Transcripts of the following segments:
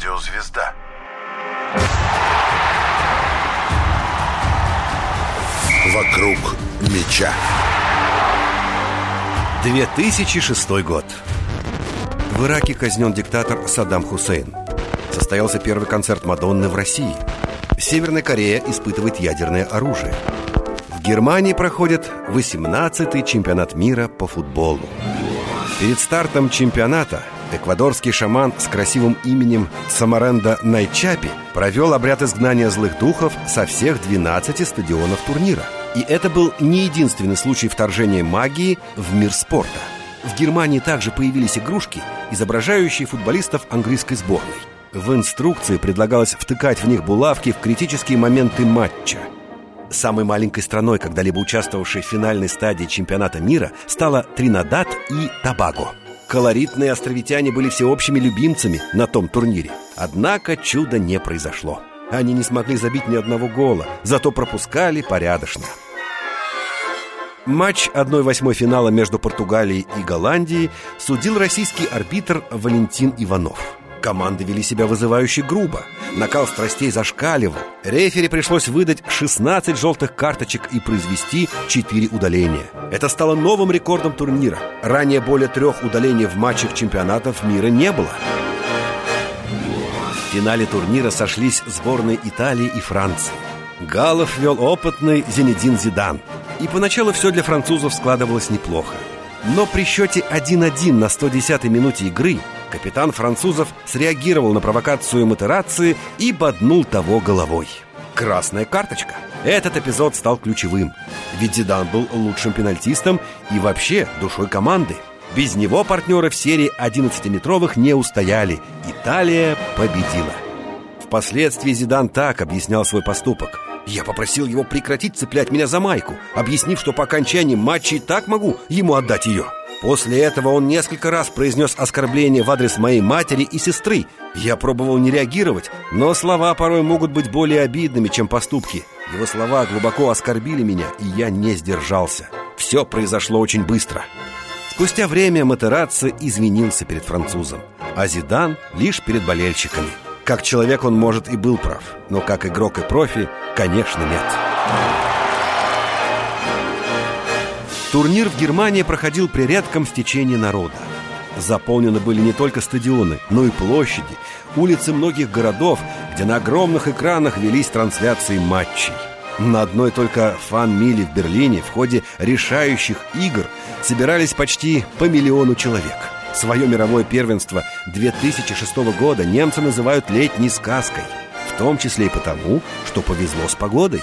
Радиозвезда. Вокруг меча. 2006 год. В Ираке казнен диктатор Саддам Хусейн. Состоялся первый концерт Мадонны в России. Северная Корея испытывает ядерное оружие. В Германии проходит 18-й чемпионат мира по футболу. Перед стартом чемпионата эквадорский шаман с красивым именем Самаренда Найчапи провел обряд изгнания злых духов со всех 12 стадионов турнира. И это был не единственный случай вторжения магии в мир спорта. В Германии также появились игрушки, изображающие футболистов английской сборной. В инструкции предлагалось втыкать в них булавки в критические моменты матча. Самой маленькой страной, когда-либо участвовавшей в финальной стадии чемпионата мира, стала Тринадад и Табаго. Колоритные островитяне были всеобщими любимцами на том турнире. Однако чуда не произошло. Они не смогли забить ни одного гола, зато пропускали порядочно. Матч 1-8 финала между Португалией и Голландией судил российский арбитр Валентин Иванов. Команды вели себя вызывающе грубо. Накал страстей зашкаливал. Рефери пришлось выдать 16 желтых карточек и произвести 4 удаления. Это стало новым рекордом турнира. Ранее более трех удалений в матчах чемпионатов мира не было. В финале турнира сошлись сборные Италии и Франции. Галов вел опытный Зенедин Зидан. И поначалу все для французов складывалось неплохо. Но при счете 1-1 на 110-й минуте игры капитан французов среагировал на провокацию Матерации и боднул того головой. Красная карточка. Этот эпизод стал ключевым. Ведь Зидан был лучшим пенальтистом и вообще душой команды. Без него партнеры в серии 11-метровых не устояли. Италия победила. Впоследствии Зидан так объяснял свой поступок – я попросил его прекратить цеплять меня за майку, объяснив, что по окончании матча и так могу ему отдать ее. После этого он несколько раз произнес оскорбление в адрес моей матери и сестры. Я пробовал не реагировать, но слова порой могут быть более обидными, чем поступки. Его слова глубоко оскорбили меня, и я не сдержался. Все произошло очень быстро. Спустя время Матерацци извинился перед французом, а Зидан лишь перед болельщиками. Как человек он, может, и был прав, но как игрок и профи, конечно, нет. Турнир в Германии проходил при редком стечении народа. Заполнены были не только стадионы, но и площади, улицы многих городов, где на огромных экранах велись трансляции матчей. На одной только фан-миле в Берлине в ходе решающих игр собирались почти по миллиону человек – Свое мировое первенство 2006 года немцы называют летней сказкой В том числе и потому, что повезло с погодой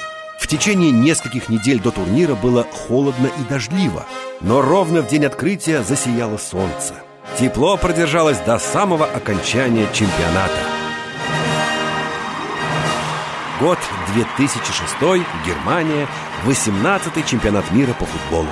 В течение нескольких недель до турнира было холодно и дождливо Но ровно в день открытия засияло солнце. Тепло продержалось до самого окончания чемпионата. Год 2006, Германия, 18-й чемпионат мира по футболу